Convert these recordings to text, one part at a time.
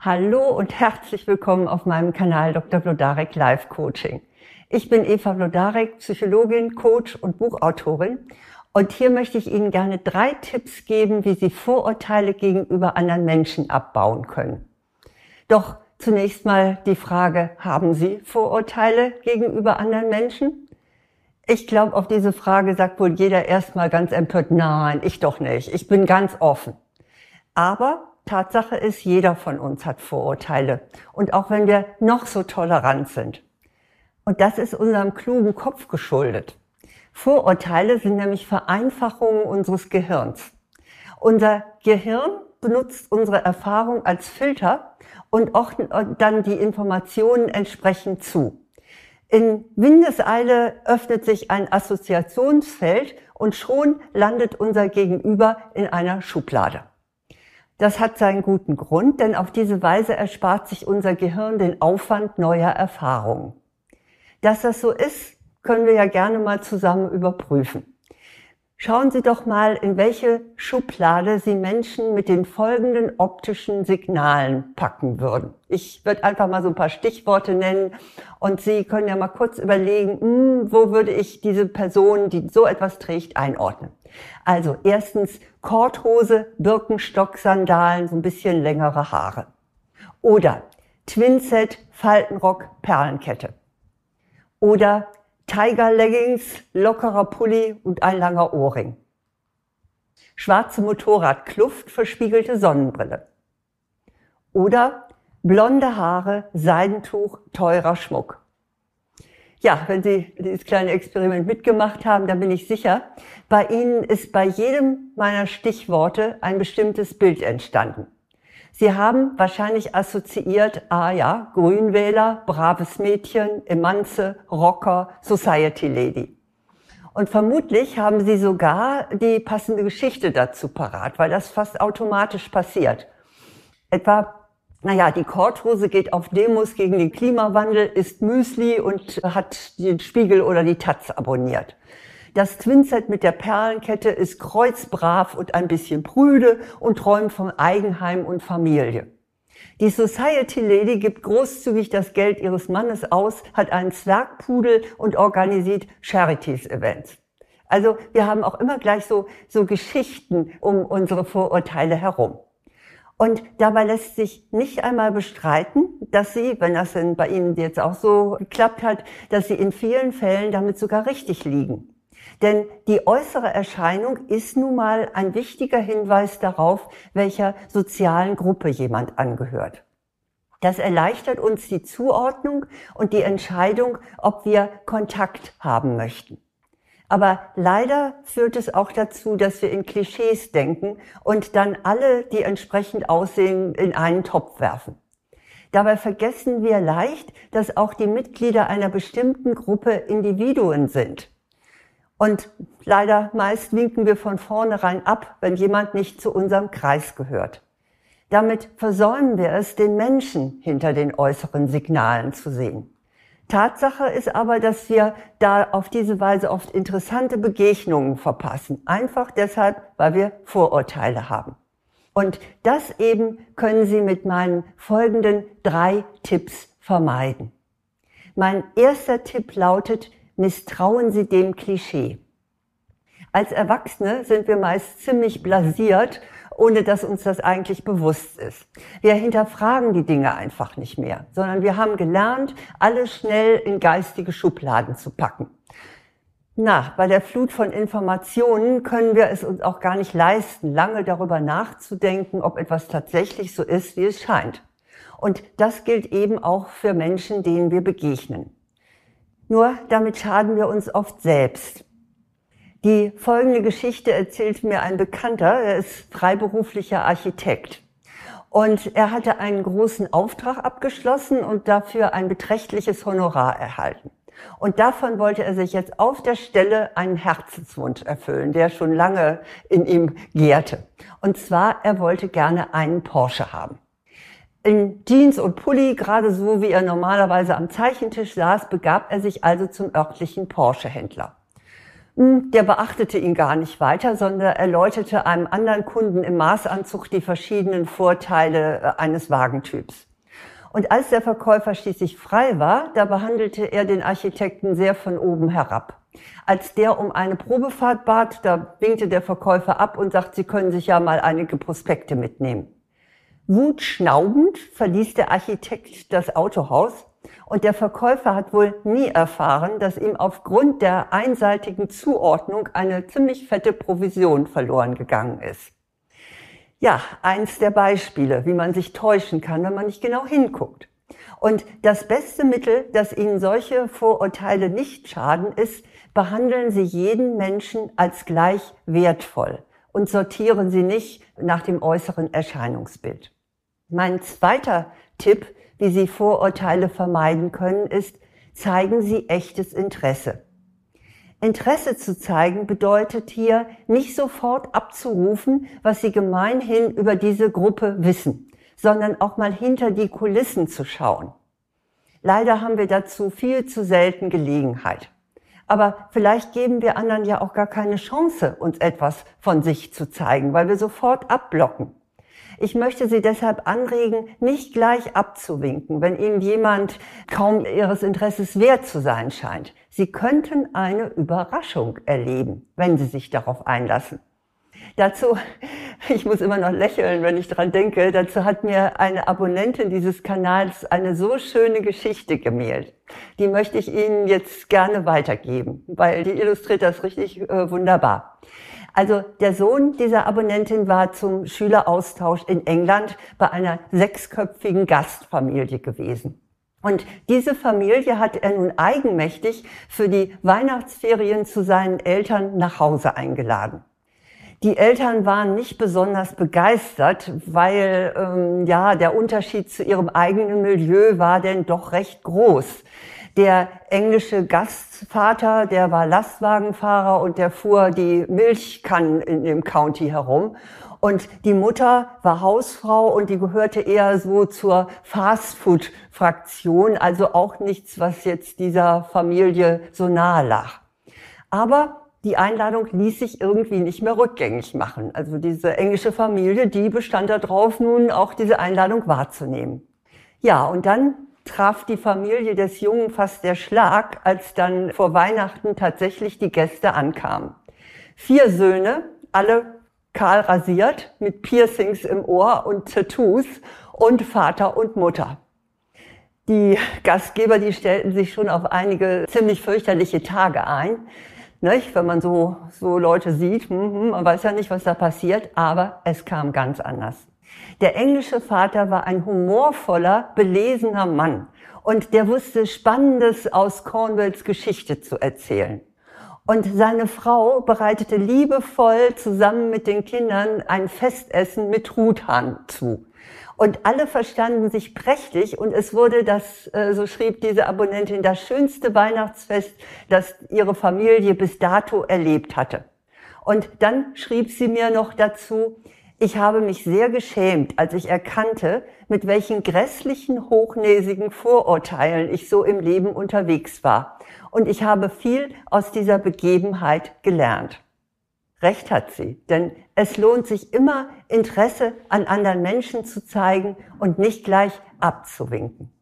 Hallo und herzlich willkommen auf meinem Kanal Dr. Blodarek Live Coaching. Ich bin Eva Blodarek, Psychologin, Coach und Buchautorin. Und hier möchte ich Ihnen gerne drei Tipps geben, wie Sie Vorurteile gegenüber anderen Menschen abbauen können. Doch zunächst mal die Frage, haben Sie Vorurteile gegenüber anderen Menschen? Ich glaube, auf diese Frage sagt wohl jeder erstmal ganz empört, nein, ich doch nicht. Ich bin ganz offen. Aber Tatsache ist, jeder von uns hat Vorurteile. Und auch wenn wir noch so tolerant sind. Und das ist unserem klugen Kopf geschuldet. Vorurteile sind nämlich Vereinfachungen unseres Gehirns. Unser Gehirn benutzt unsere Erfahrung als Filter und ordnet dann die Informationen entsprechend zu. In Windeseile öffnet sich ein Assoziationsfeld und schon landet unser Gegenüber in einer Schublade. Das hat seinen guten Grund, denn auf diese Weise erspart sich unser Gehirn den Aufwand neuer Erfahrungen. Dass das so ist, können wir ja gerne mal zusammen überprüfen. Schauen Sie doch mal, in welche Schublade Sie Menschen mit den folgenden optischen Signalen packen würden. Ich würde einfach mal so ein paar Stichworte nennen und Sie können ja mal kurz überlegen, hm, wo würde ich diese Person, die so etwas trägt, einordnen. Also erstens Korthose, Birkenstock, Sandalen, so ein bisschen längere Haare. Oder Twinset, Faltenrock, Perlenkette. Oder Tiger Leggings, lockerer Pulli und ein langer Ohrring. Schwarze Motorradkluft, verspiegelte Sonnenbrille. Oder blonde Haare, Seidentuch, teurer Schmuck. Ja, wenn Sie dieses kleine Experiment mitgemacht haben, dann bin ich sicher, bei Ihnen ist bei jedem meiner Stichworte ein bestimmtes Bild entstanden. Sie haben wahrscheinlich assoziiert, ah ja, Grünwähler, braves Mädchen, Emanze, Rocker, Society Lady. Und vermutlich haben Sie sogar die passende Geschichte dazu parat, weil das fast automatisch passiert. Etwa, naja, die Korthose geht auf Demos gegen den Klimawandel, isst Müsli und hat den Spiegel oder die Taz abonniert. Das Twinset mit der Perlenkette ist kreuzbrav und ein bisschen prüde und träumt vom Eigenheim und Familie. Die Society Lady gibt großzügig das Geld ihres Mannes aus, hat einen Zwergpudel und organisiert Charities Events. Also wir haben auch immer gleich so, so Geschichten um unsere Vorurteile herum. Und dabei lässt sich nicht einmal bestreiten, dass sie, wenn das denn bei Ihnen jetzt auch so geklappt hat, dass sie in vielen Fällen damit sogar richtig liegen. Denn die äußere Erscheinung ist nun mal ein wichtiger Hinweis darauf, welcher sozialen Gruppe jemand angehört. Das erleichtert uns die Zuordnung und die Entscheidung, ob wir Kontakt haben möchten. Aber leider führt es auch dazu, dass wir in Klischees denken und dann alle, die entsprechend aussehen, in einen Topf werfen. Dabei vergessen wir leicht, dass auch die Mitglieder einer bestimmten Gruppe Individuen sind. Und leider meist winken wir von vornherein ab, wenn jemand nicht zu unserem Kreis gehört. Damit versäumen wir es, den Menschen hinter den äußeren Signalen zu sehen. Tatsache ist aber, dass wir da auf diese Weise oft interessante Begegnungen verpassen. Einfach deshalb, weil wir Vorurteile haben. Und das eben können Sie mit meinen folgenden drei Tipps vermeiden. Mein erster Tipp lautet, misstrauen Sie dem Klischee. Als Erwachsene sind wir meist ziemlich blasiert, ohne dass uns das eigentlich bewusst ist. Wir hinterfragen die Dinge einfach nicht mehr, sondern wir haben gelernt, alles schnell in geistige Schubladen zu packen. Na, bei der Flut von Informationen können wir es uns auch gar nicht leisten, lange darüber nachzudenken, ob etwas tatsächlich so ist, wie es scheint. Und das gilt eben auch für Menschen, denen wir begegnen. Nur damit schaden wir uns oft selbst. Die folgende Geschichte erzählt mir ein Bekannter, er ist freiberuflicher Architekt. Und er hatte einen großen Auftrag abgeschlossen und dafür ein beträchtliches Honorar erhalten. Und davon wollte er sich jetzt auf der Stelle einen Herzenswunsch erfüllen, der schon lange in ihm gärte. Und zwar, er wollte gerne einen Porsche haben. In Jeans und Pulli, gerade so wie er normalerweise am Zeichentisch saß, begab er sich also zum örtlichen Porsche-Händler. Hm, der beachtete ihn gar nicht weiter, sondern erläuterte einem anderen Kunden im Maßanzug die verschiedenen Vorteile äh, eines Wagentyps. Und als der Verkäufer schließlich frei war, da behandelte er den Architekten sehr von oben herab. Als der um eine Probefahrt bat, da winkte der Verkäufer ab und sagt, Sie können sich ja mal einige Prospekte mitnehmen. Wutschnaubend verließ der Architekt das Autohaus und der Verkäufer hat wohl nie erfahren, dass ihm aufgrund der einseitigen Zuordnung eine ziemlich fette Provision verloren gegangen ist. Ja, eins der Beispiele, wie man sich täuschen kann, wenn man nicht genau hinguckt. Und das beste Mittel, dass Ihnen solche Vorurteile nicht schaden, ist, behandeln Sie jeden Menschen als gleich wertvoll und sortieren Sie nicht nach dem äußeren Erscheinungsbild. Mein zweiter Tipp, wie Sie Vorurteile vermeiden können, ist, zeigen Sie echtes Interesse. Interesse zu zeigen bedeutet hier nicht sofort abzurufen, was Sie gemeinhin über diese Gruppe wissen, sondern auch mal hinter die Kulissen zu schauen. Leider haben wir dazu viel zu selten Gelegenheit. Aber vielleicht geben wir anderen ja auch gar keine Chance, uns etwas von sich zu zeigen, weil wir sofort abblocken. Ich möchte Sie deshalb anregen, nicht gleich abzuwinken, wenn Ihnen jemand kaum Ihres Interesses wert zu sein scheint. Sie könnten eine Überraschung erleben, wenn Sie sich darauf einlassen. Dazu, ich muss immer noch lächeln, wenn ich dran denke, dazu hat mir eine Abonnentin dieses Kanals eine so schöne Geschichte gemählt. Die möchte ich Ihnen jetzt gerne weitergeben, weil die illustriert das richtig äh, wunderbar. Also der Sohn dieser Abonnentin war zum Schüleraustausch in England bei einer sechsköpfigen Gastfamilie gewesen. Und diese Familie hat er nun eigenmächtig für die Weihnachtsferien zu seinen Eltern nach Hause eingeladen. Die Eltern waren nicht besonders begeistert, weil ähm, ja der Unterschied zu ihrem eigenen Milieu war denn doch recht groß. Der englische Gastvater, der war Lastwagenfahrer und der fuhr die Milchkannen in dem County herum. Und die Mutter war Hausfrau und die gehörte eher so zur Fastfood-Fraktion, also auch nichts, was jetzt dieser Familie so nahe lag. Aber die Einladung ließ sich irgendwie nicht mehr rückgängig machen. Also diese englische Familie, die bestand darauf, nun auch diese Einladung wahrzunehmen. Ja, und dann traf die Familie des Jungen fast der Schlag, als dann vor Weihnachten tatsächlich die Gäste ankamen. Vier Söhne, alle kahl rasiert, mit Piercings im Ohr und Tattoos und Vater und Mutter. Die Gastgeber, die stellten sich schon auf einige ziemlich fürchterliche Tage ein. Nicht? Wenn man so, so Leute sieht, hm, hm, man weiß ja nicht, was da passiert, aber es kam ganz anders. Der englische Vater war ein humorvoller, belesener Mann und der wusste Spannendes aus Cornwalls Geschichte zu erzählen. Und seine Frau bereitete liebevoll zusammen mit den Kindern ein Festessen mit Truthahn zu. Und alle verstanden sich prächtig und es wurde das, äh, so schrieb diese Abonnentin, das schönste Weihnachtsfest, das ihre Familie bis dato erlebt hatte. Und dann schrieb sie mir noch dazu, ich habe mich sehr geschämt, als ich erkannte, mit welchen grässlichen, hochnäsigen Vorurteilen ich so im Leben unterwegs war. Und ich habe viel aus dieser Begebenheit gelernt. Recht hat sie, denn es lohnt sich immer, Interesse an anderen Menschen zu zeigen und nicht gleich abzuwinken.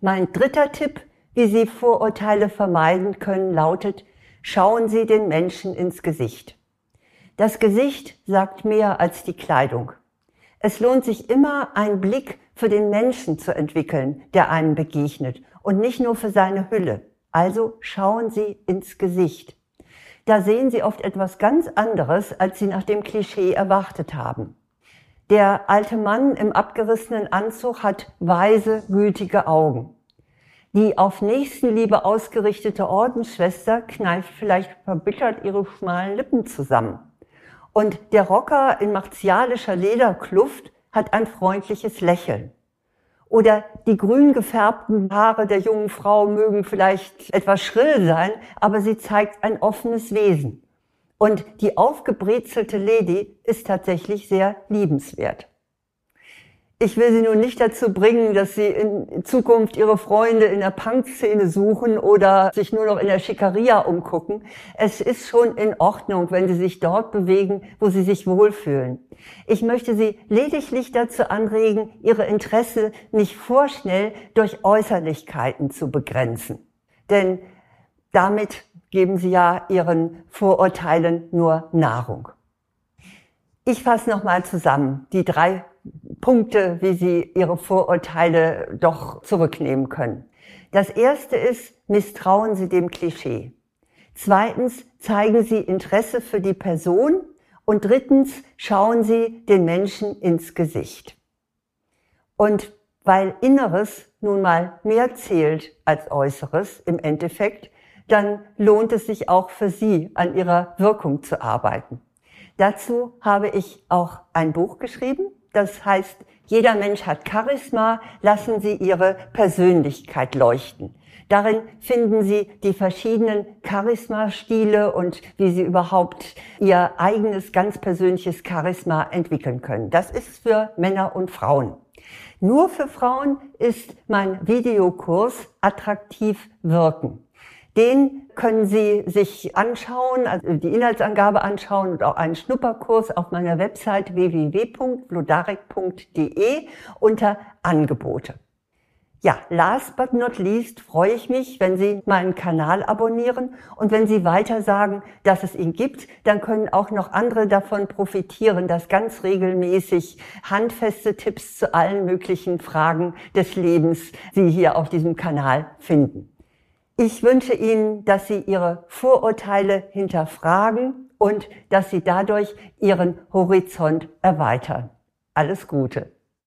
Mein dritter Tipp, wie Sie Vorurteile vermeiden können, lautet, schauen Sie den Menschen ins Gesicht. Das Gesicht sagt mehr als die Kleidung. Es lohnt sich immer, einen Blick für den Menschen zu entwickeln, der einem begegnet und nicht nur für seine Hülle. Also schauen Sie ins Gesicht. Da sehen Sie oft etwas ganz anderes, als Sie nach dem Klischee erwartet haben. Der alte Mann im abgerissenen Anzug hat weise, gütige Augen. Die auf Nächstenliebe ausgerichtete Ordensschwester kneift vielleicht verbittert ihre schmalen Lippen zusammen. Und der Rocker in martialischer Lederkluft hat ein freundliches Lächeln. Oder die grün gefärbten Haare der jungen Frau mögen vielleicht etwas schrill sein, aber sie zeigt ein offenes Wesen. Und die aufgebrezelte Lady ist tatsächlich sehr liebenswert. Ich will Sie nun nicht dazu bringen, dass Sie in Zukunft Ihre Freunde in der Punk-Szene suchen oder sich nur noch in der Schickeria umgucken. Es ist schon in Ordnung, wenn Sie sich dort bewegen, wo Sie sich wohlfühlen. Ich möchte Sie lediglich dazu anregen, Ihre Interesse nicht vorschnell durch Äußerlichkeiten zu begrenzen. Denn damit geben Sie ja Ihren Vorurteilen nur Nahrung. Ich fasse nochmal zusammen die drei Punkte, wie Sie Ihre Vorurteile doch zurücknehmen können. Das erste ist, misstrauen Sie dem Klischee. Zweitens, zeigen Sie Interesse für die Person. Und drittens, schauen Sie den Menschen ins Gesicht. Und weil Inneres nun mal mehr zählt als Äußeres im Endeffekt, dann lohnt es sich auch für Sie, an Ihrer Wirkung zu arbeiten. Dazu habe ich auch ein Buch geschrieben, das heißt, jeder Mensch hat Charisma, lassen Sie Ihre Persönlichkeit leuchten. Darin finden Sie die verschiedenen Charisma-Stile und wie Sie überhaupt Ihr eigenes ganz persönliches Charisma entwickeln können. Das ist für Männer und Frauen. Nur für Frauen ist mein Videokurs attraktiv wirken. Den können Sie sich anschauen, also die Inhaltsangabe anschauen und auch einen Schnupperkurs auf meiner Website www.blodarek.de unter Angebote. Ja, last but not least freue ich mich, wenn Sie meinen Kanal abonnieren und wenn Sie weiter sagen, dass es ihn gibt, dann können auch noch andere davon profitieren, dass ganz regelmäßig handfeste Tipps zu allen möglichen Fragen des Lebens Sie hier auf diesem Kanal finden. Ich wünsche Ihnen, dass Sie Ihre Vorurteile hinterfragen und dass Sie dadurch Ihren Horizont erweitern. Alles Gute.